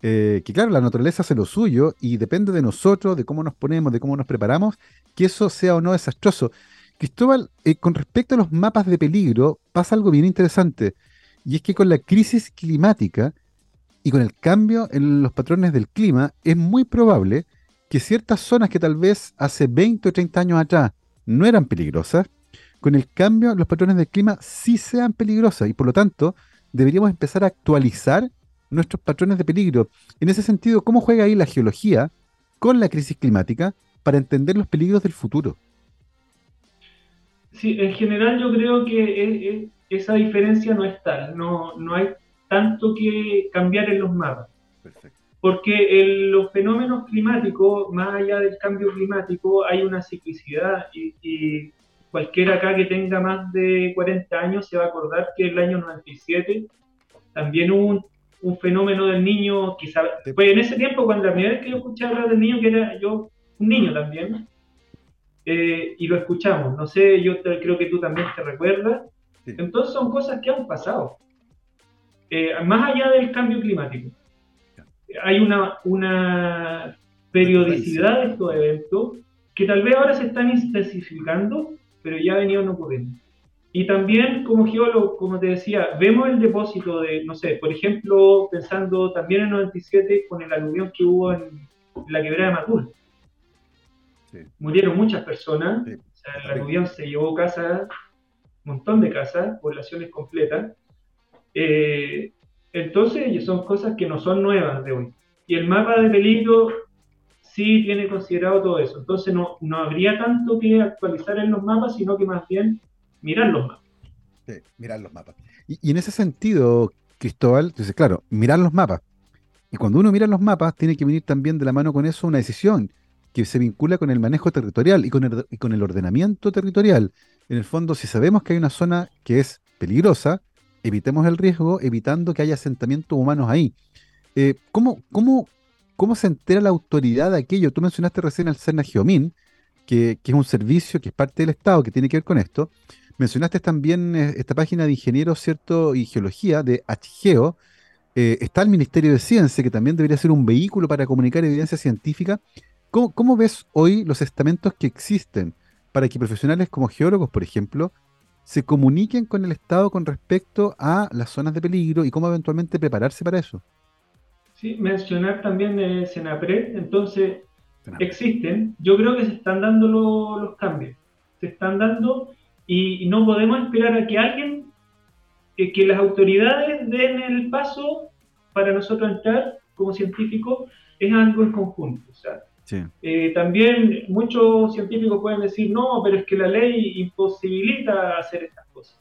eh, que claro, la naturaleza hace lo suyo y depende de nosotros, de cómo nos ponemos, de cómo nos preparamos, que eso sea o no desastroso. Cristóbal, eh, con respecto a los mapas de peligro, pasa algo bien interesante, y es que con la crisis climática y con el cambio en los patrones del clima, es muy probable que ciertas zonas que tal vez hace 20 o 30 años atrás no eran peligrosas, con el cambio los patrones del clima sí sean peligrosas y por lo tanto deberíamos empezar a actualizar nuestros patrones de peligro. En ese sentido, ¿cómo juega ahí la geología con la crisis climática para entender los peligros del futuro? Sí, en general yo creo que esa diferencia no es tal, no, no hay tanto que cambiar en los mapas. Porque en los fenómenos climáticos, más allá del cambio climático, hay una ciclicidad y, y, cualquiera acá que tenga más de 40 años se va a acordar que el año 97 también hubo un un fenómeno del niño, quizá, pues en ese tiempo, cuando la primera vez que yo escuché hablar del niño, que era yo un niño también, eh, y lo escuchamos, no sé, yo creo que tú también te recuerdas, entonces son cosas que han pasado, eh, más allá del cambio climático. Hay una, una periodicidad de estos eventos que tal vez ahora se están intensificando, pero ya venían ocurriendo. Y también como geólogo, como te decía, vemos el depósito de, no sé, por ejemplo, pensando también en 97 con el aluvión que hubo en la quebrada de Macul. Murieron muchas personas, el aluvión se llevó casas, un montón de casas, poblaciones completas. Eh, entonces, son cosas que no son nuevas de hoy. Y el mapa de peligro sí tiene considerado todo eso. Entonces, no, no habría tanto que actualizar en los mapas, sino que más bien mirar los mapas. Sí, mirar los mapas. Y, en ese sentido, Cristóbal, dice, claro, mirar los mapas. Y cuando uno mira los mapas, tiene que venir también de la mano con eso una decisión que se vincula con el manejo territorial y con el, y con el ordenamiento territorial. En el fondo, si sabemos que hay una zona que es peligrosa, evitemos el riesgo, evitando que haya asentamientos humanos ahí. Eh, ¿cómo, cómo, cómo, se entera la autoridad de aquello? Tú mencionaste recién al Cerna Geomín, que, es un servicio que es parte del Estado, que tiene que ver con esto. Mencionaste también eh, esta página de ingenieros, ¿cierto? Y geología de HGEO. Eh, está el Ministerio de Ciencia, que también debería ser un vehículo para comunicar evidencia científica. ¿Cómo, ¿Cómo, ves hoy los estamentos que existen para que profesionales como geólogos, por ejemplo, se comuniquen con el Estado con respecto a las zonas de peligro y cómo eventualmente prepararse para eso? Sí, mencionar también el Senapred, entonces existen, yo creo que se están dando los cambios, se están dando y, no podemos esperar a que alguien, que, las autoridades den el paso para nosotros entrar como científicos, es algo en conjunto. O sea, eh, también muchos científicos pueden decir, no, pero es que la ley imposibilita hacer estas cosas.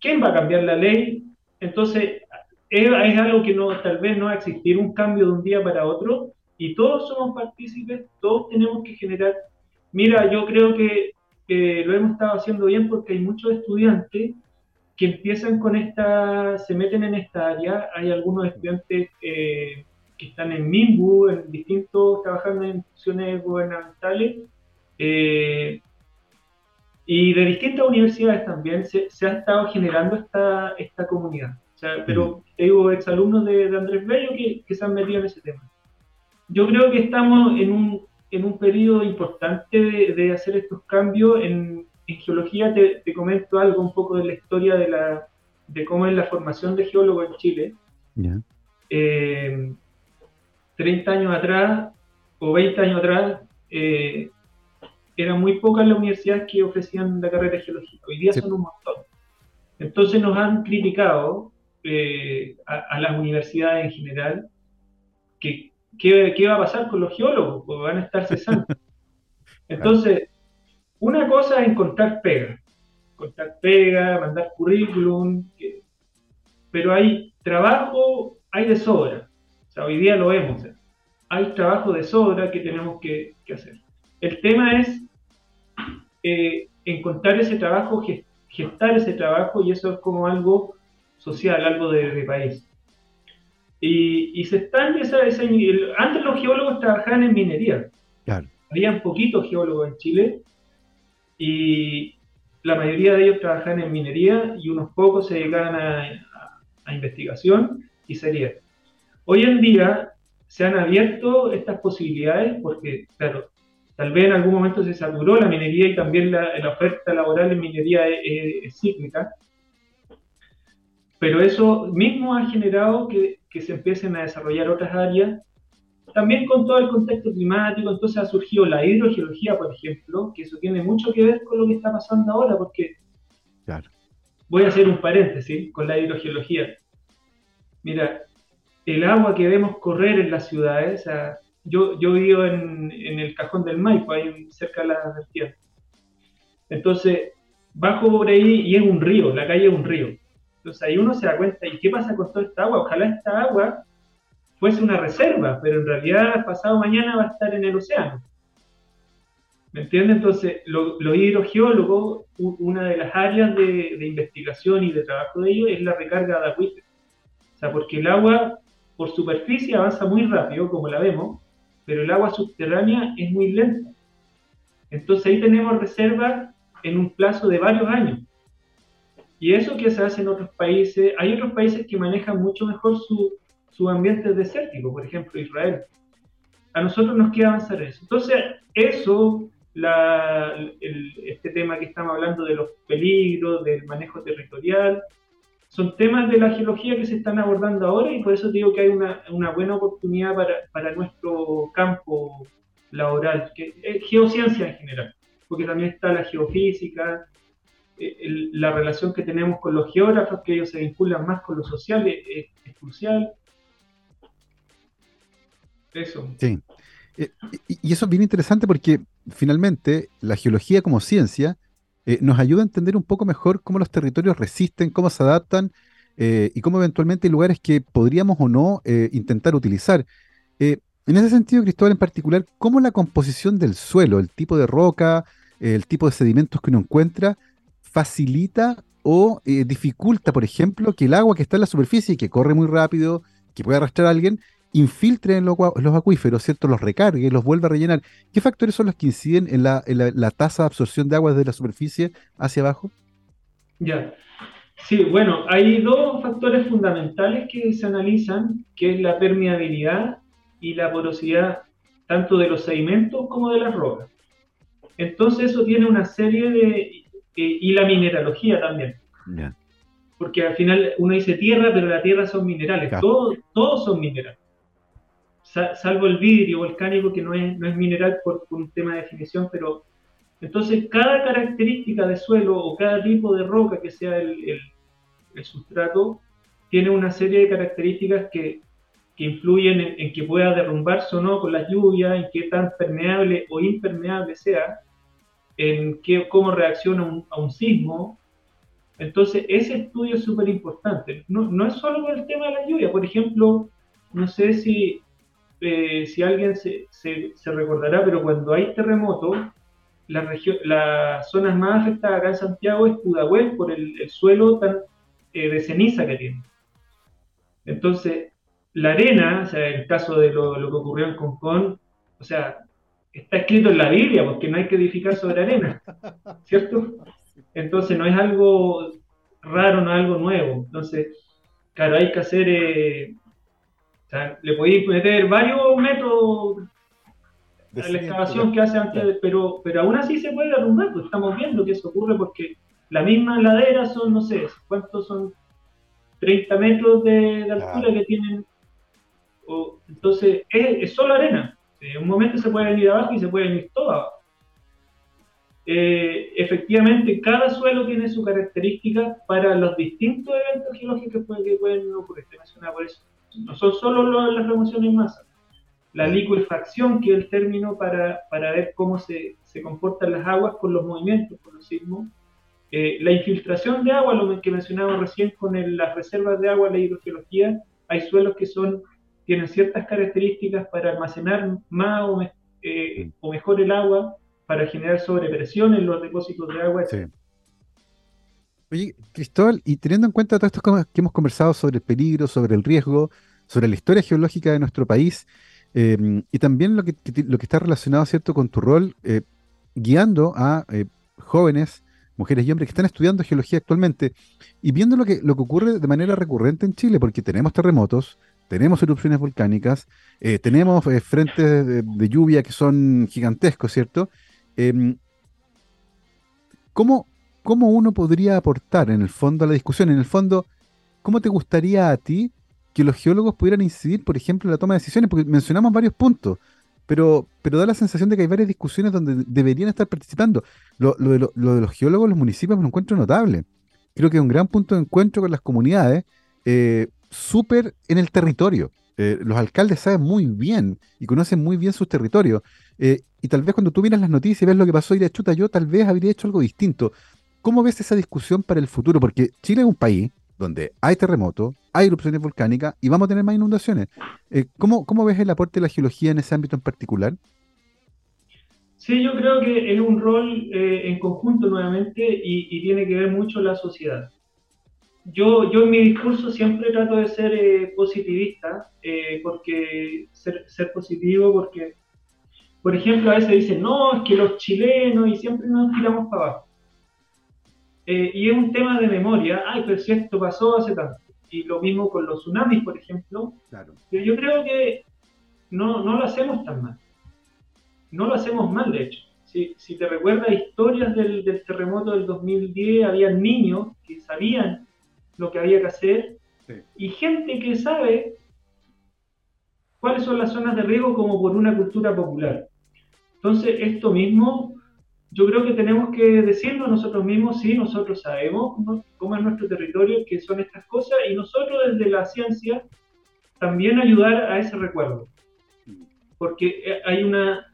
¿Quién va a cambiar la ley? Entonces, es, algo que no, tal vez no va a existir un cambio de un día para otro, y todos somos partícipes, todos tenemos que generar. Mira, yo creo que lo hemos estado haciendo bien porque hay muchos estudiantes que empiezan con esta, se meten en esta área. Hay algunos estudiantes eh, que están en MIMBU, en distintos, trabajando en instituciones gubernamentales. Eh, y de distintas universidades también se, se, ha estado generando esta, esta comunidad. O sea, pero mm. tengo exalumnos de, de Andrés Bello que, que se han metido en ese tema yo creo que estamos en un, en un periodo importante de, hacer estos cambios. En, geología te, comento algo un poco de la historia de, la, de cómo es la formación de geólogo en Chile. 30 eh, años atrás o 20 años atrás eh, eran muy pocas las universidades que ofrecían la carrera de geología. Hoy día son un montón. Entonces nos han criticado eh, a, a, las universidades en general que ¿qué, va a pasar con los geólogos? Porque van a estar cesando. Entonces, una cosa es encontrar pega, encontrar pega, mandar currículum, pero hay trabajo, hay de sobra. O sea, hoy día lo vemos. ¿eh? Hay trabajo de sobra que tenemos que, hacer. El tema es eh, encontrar ese trabajo, gestar ese trabajo, y eso es como algo social, algo de país. Y, se están, esa, ese, antes los geólogos trabajaban en minería. Claro. Habían poquitos geólogos en Chile y la mayoría de ellos trabajaban en minería y unos pocos se dedicaban a, investigación y sería. Hoy en día se han abierto estas posibilidades porque, claro, tal vez en algún momento se saturó la minería y también la, oferta laboral en minería es, cíclica, pero eso mismo ha generado que que se empiecen a desarrollar otras áreas, también con todo el contexto climático, entonces ha surgido la hidrogeología, por ejemplo, que eso tiene mucho que ver con lo que está pasando ahora, porque voy a hacer un paréntesis con la hidrogeología. Mira, el agua que vemos correr en las ciudades, o sea, yo, yo vivo en, en, el cajón del Maipo, ahí cerca de la vertiente. Entonces, bajo por ahí y es un río, la calle es un río. Entonces ahí uno se da cuenta, ¿y qué pasa con toda esta agua? Ojalá esta agua fuese una reserva, pero en realidad pasado mañana va a estar en el océano. ¿Me entiendes? Entonces, los lo hidrogeólogos, una de las áreas de, investigación y de trabajo de ellos es la recarga de acuíferos. O sea, porque el agua por superficie avanza muy rápido, como la vemos, pero el agua subterránea es muy lenta. Entonces ahí tenemos reservas en un plazo de varios años. Y eso que se hace en otros países, hay otros países que manejan mucho mejor su, su ambiente desértico, por ejemplo Israel. A nosotros nos queda avanzar eso. Entonces, eso este tema que estamos hablando de los peligros, del manejo territorial. Son temas de la geología que se están abordando ahora y por eso digo que hay una, una buena oportunidad para, para, nuestro campo laboral, que geociencia en general, porque también está la geofísica, eh, la relación que tenemos con los geógrafos, que ellos se vinculan más con lo social, es, crucial. Eso. Sí. Eh, y eso es bien interesante porque finalmente la geología como ciencia eh, nos ayuda a entender un poco mejor cómo los territorios resisten, cómo se adaptan y cómo eventualmente hay lugares que podríamos o no intentar utilizar. en ese sentido, Cristóbal, en particular, cómo la composición del suelo, el tipo de roca, el tipo de sedimentos que uno encuentra, facilita o eh, dificulta, por ejemplo, que el agua que está en la superficie y que corre muy rápido, que puede arrastrar a alguien, infiltre en los, acuíferos, ¿cierto? Los recargue, los vuelva a rellenar. ¿Qué factores son los que inciden en la, tasa de absorción de agua desde la superficie hacia abajo? Ya. Sí, bueno, hay dos factores fundamentales que se analizan, que es la permeabilidad y la porosidad tanto de los sedimentos como de las rocas. Entonces eso tiene una serie de y la mineralogía también. Porque al final uno dice tierra, pero la tierra son minerales, todos, todos son minerales. Salvo el vidrio volcánico, que no es, no es mineral por, un tema de definición, pero entonces cada característica de suelo o cada tipo de roca que sea el, el, sustrato tiene una serie de características que, que influyen en, que pueda derrumbarse o no con las lluvias, en qué tan permeable o impermeable sea, en qué, cómo reacciona a un sismo. Entonces, ese estudio es súper importante. No, no, es solo el tema de la lluvia. Por ejemplo, no sé si, eh, si alguien se, se, recordará, pero cuando hay terremoto, la las zonas más afectadas acá en Santiago es Pudahuel por el, suelo tan eh, de ceniza que tiene. Entonces, la arena, o sea, el caso de lo, lo que ocurrió en Concón, o sea, está escrito en la Biblia, porque no hay que edificar sobre arena, ¿cierto? Entonces no es algo raro, no es algo nuevo. Entonces, claro, hay que hacer, eh, sea, le podéis meter varios métodos a la excavación que hace antes, pero, pero aún así se puede derrumbar, pues estamos viendo que eso ocurre porque la misma ladera son, no sé, ¿cuántos son? 30 metros de, altura que tienen. entonces, es, es solo arena. En un momento se puede venir abajo y se puede venir todo abajo. Eh, efectivamente, cada suelo tiene su característica para los distintos eventos geológicos que pueden ocurrir. por eso. No son solo las remociones en masa. La liquefacción, que es el término para, para ver cómo se, se, comportan las aguas con los movimientos, con los sismos. Eh, la infiltración de agua, lo que mencionamos recién con las reservas de agua, la hidrogeología, hay suelos que son tienen ciertas características para almacenar más o, eh, o, mejor el agua, para generar sobrepresión en los depósitos de agua. Sí. Oye, Cristóbal, y teniendo en cuenta todo esto que hemos conversado sobre el peligro, sobre el riesgo, sobre la historia geológica de nuestro país, eh, y también lo que, lo que está relacionado, ¿cierto?, con tu rol eh, guiando a jóvenes, mujeres y hombres que están estudiando geología actualmente, y viendo lo que, lo que ocurre de manera recurrente en Chile, porque tenemos terremotos, tenemos erupciones volcánicas, eh, tenemos eh, frentes de, lluvia que son gigantescos, ¿cierto? Em, ¿cómo, uno podría aportar en el fondo a la discusión? En el fondo, ¿cómo te gustaría a ti que los geólogos pudieran incidir, por ejemplo, en la toma de decisiones? Porque mencionamos varios puntos, pero, pero da la sensación de que hay varias discusiones donde deberían estar participando. Lo, de, lo de, los geólogos, los municipios, me lo encuentro notable. Creo que es un gran punto de encuentro con las comunidades. Eh, súper en el territorio. Eh, los alcaldes saben muy bien y conocen muy bien sus territorios. Eh, y tal vez cuando tú miras las noticias y ves lo que pasó y de chuta, yo tal vez habría hecho algo distinto. ¿Cómo ves esa discusión para el futuro? Porque Chile es un país donde hay terremotos, hay erupciones volcánicas y vamos a tener más inundaciones. Eh, ¿cómo, ¿Cómo ves el aporte de la geología en ese ámbito en particular? Sí, yo creo que es un rol en conjunto nuevamente y, tiene que ver mucho la sociedad yo, yo en mi discurso siempre trato de ser eh, positivista, eh, porque ser, ser, positivo, porque, por ejemplo, a veces dicen, no, es que los chilenos, y siempre nos tiramos para abajo. Eh, y es un tema de memoria, ay, pero si esto pasó hace tanto. Y lo mismo con los tsunamis, por ejemplo. Claro. Pero yo creo que no, no lo hacemos tan mal. No lo hacemos mal, de hecho. si, si te recuerdas historias del, del, terremoto del 2010, había niños que sabían lo que había que hacer y gente que sabe cuáles son las zonas de riesgo como por una cultura popular. Entonces, esto mismo, yo creo que tenemos que decirlo nosotros mismos, sí, nosotros sabemos cómo es nuestro territorio, qué son estas cosas, y nosotros desde la ciencia también ayudar a ese recuerdo. Porque eh, hay una...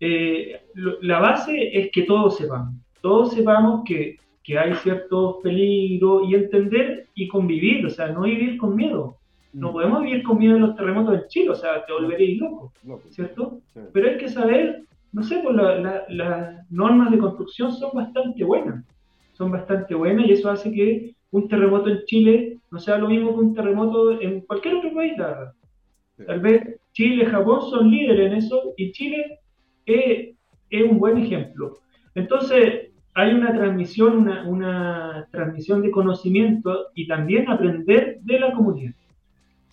Eh, la base es que todos sepamos, todos sepamos que, que hay ciertos peligros y entender y convivir, o sea, no vivir con miedo. No mm. podemos vivir con miedo en los terremotos en Chile, o sea, te volverías loco, ¿cierto? Pero hay que saber, no sé, pues las normas de construcción son bastante buenas, son bastante buenas y eso hace que un terremoto en Chile no sea lo mismo que un terremoto en cualquier otro país, Tal vez Chile, Japón son líderes en eso y Chile es, es un buen ejemplo. Entonces, hay una transmisión, una, una transmisión de conocimiento y también aprender de la comunidad.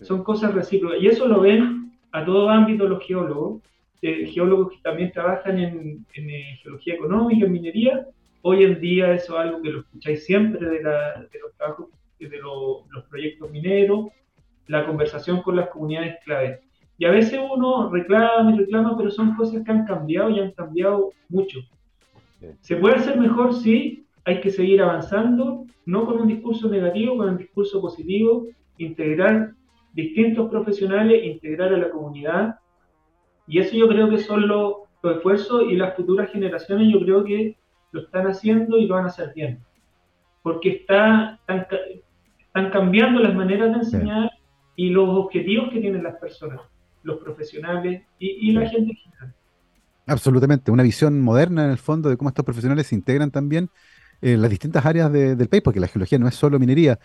Son cosas recíprocas. Y eso lo ven a todo ámbito los geólogos, eh, geólogos que también trabajan en, eh, geología económica, en minería. Hoy en día eso es algo que lo escucháis siempre de, los trabajos, de los proyectos mineros, la conversación con las comunidades clave. Y a veces uno reclama y reclama, pero son cosas que han cambiado y han cambiado mucho. ¿Se puede hacer mejor? Sí, hay que seguir avanzando, no con un discurso negativo, con un discurso positivo, integrar distintos profesionales, integrar a la comunidad. Y eso yo creo que son los, esfuerzos y las futuras generaciones yo creo que lo están haciendo y lo van a hacer bien. Porque está, están, cambiando las maneras de enseñar y los objetivos que tienen las personas, los profesionales y, la gente en general. Absolutamente, una visión moderna en el fondo de cómo estos profesionales se integran también en las distintas áreas del país, porque la geología no es solo minería,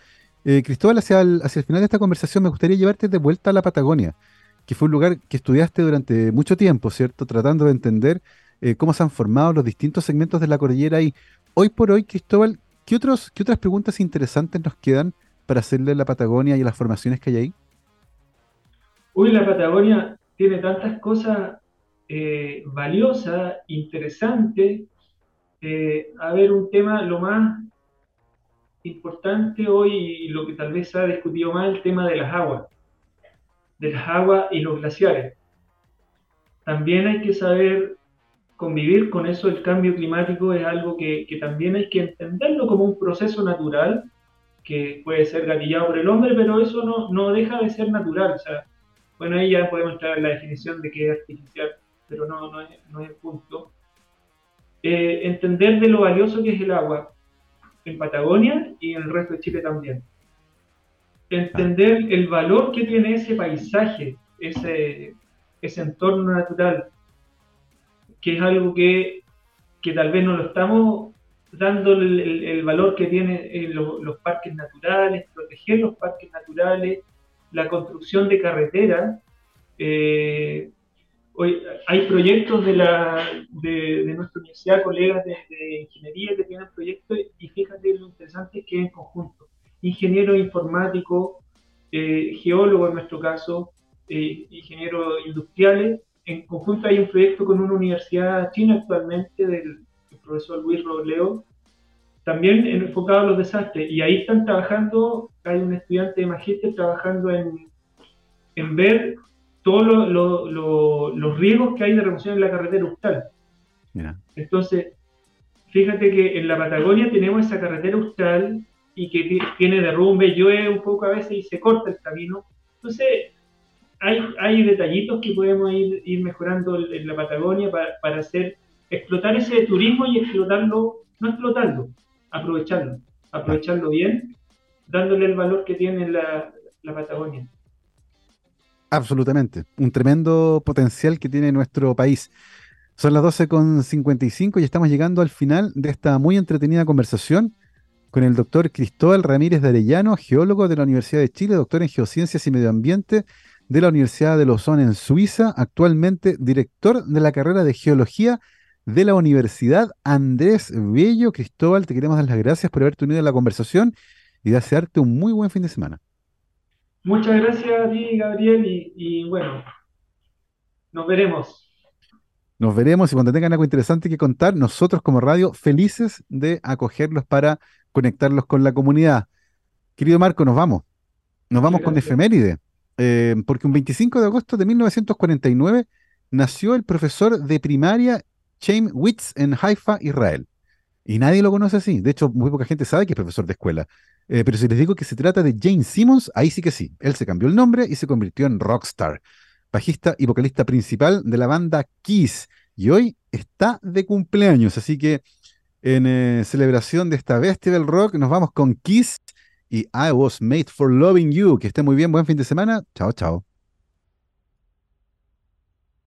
eh, Cristóbal, hacia el, hacia el final de esta conversación me gustaría llevarte de vuelta a la Patagonia, que fue un lugar que estudiaste durante mucho tiempo, ¿cierto? Tratando de entender eh, cómo se han formado los distintos segmentos de la cordillera y hoy por hoy, Cristóbal, ¿qué, otros, ¿qué otras preguntas interesantes nos quedan para hacerle a la Patagonia y a las formaciones que hay ahí? Uy, la Patagonia tiene tantas cosas eh, valiosas, interesantes. a ver, un tema lo más importante hoy, y lo que tal vez se ha discutido más, el tema de las aguas, de las aguas y los glaciares. También hay que saber convivir con eso, el cambio climático es algo que, también hay que entenderlo como un proceso natural que puede ser gatillado por el hombre, pero eso no, no deja de ser natural. O sea, bueno, ahí ya podemos entrar en la definición de qué es artificial, pero no, no, es, no el punto. Eh, entender de lo valioso que es el agua, en Patagonia y en el resto de Chile también. Entender el valor que tiene ese paisaje, ese, entorno natural, que es algo que, que tal vez no lo estamos dando el, valor que tienen los parques naturales, proteger los parques naturales, la construcción de carreteras. Eh, hay proyectos de, la, de, nuestra universidad, colegas de, ingeniería que tienen proyectos y fíjate lo interesante que es en conjunto. Ingeniero informático, eh, geólogo en nuestro caso, eh, ingeniero industriales. En conjunto hay un proyecto con una universidad china actualmente del, profesor Luis Robleo, también enfocado a los desastres. Y ahí están trabajando, hay un estudiante de magíster trabajando en, en ver todos los riesgos que hay de remoción en la carretera austral. Entonces, fíjate que en la Patagonia tenemos esa carretera austral y que tiene derrumbe, llueve un poco a veces y se corta el camino. Entonces, hay, hay detallitos que podemos ir, ir mejorando en la Patagonia para, para, hacer, explotar ese turismo y explotarlo, no explotarlo, aprovecharlo, aprovecharlo bien, dándole el valor que tiene la, la Patagonia. Absolutamente. Un tremendo potencial que tiene nuestro país. Son las 12.55 y estamos llegando al final de esta muy entretenida conversación con el doctor Cristóbal Ramírez de Arellano, geólogo de la Universidad de Chile, doctor en Geociencias y Medio Ambiente de la Universidad de Lausanne en Suiza, actualmente director de la carrera de Geología de la Universidad Andrés Bello. Cristóbal, te queremos dar las gracias por haberte unido a la conversación y desearte un muy buen fin de semana. Muchas gracias a ti, Gabriel, y, bueno, nos veremos. Nos veremos y cuando tengan algo interesante que contar, nosotros como radio felices de acogerlos para conectarlos con la comunidad. Querido Marco, nos vamos. Nos vamos con efeméride, eh, porque un 25 de agosto de 1949 nació el profesor de primaria Chaim Witz en Haifa, Israel. Y nadie lo conoce así. De hecho, muy poca gente sabe que es profesor de escuela. Eh, pero si les digo que se trata de Jane Simmons, ahí sí que sí. Él se cambió el nombre y se convirtió en rockstar, bajista y vocalista principal de la banda Kiss. Y hoy está de cumpleaños, así que en eh, celebración de esta bestia del rock, nos vamos con Kiss y I Was Made for Loving You. Que esté muy bien, buen fin de semana. Chao, chao.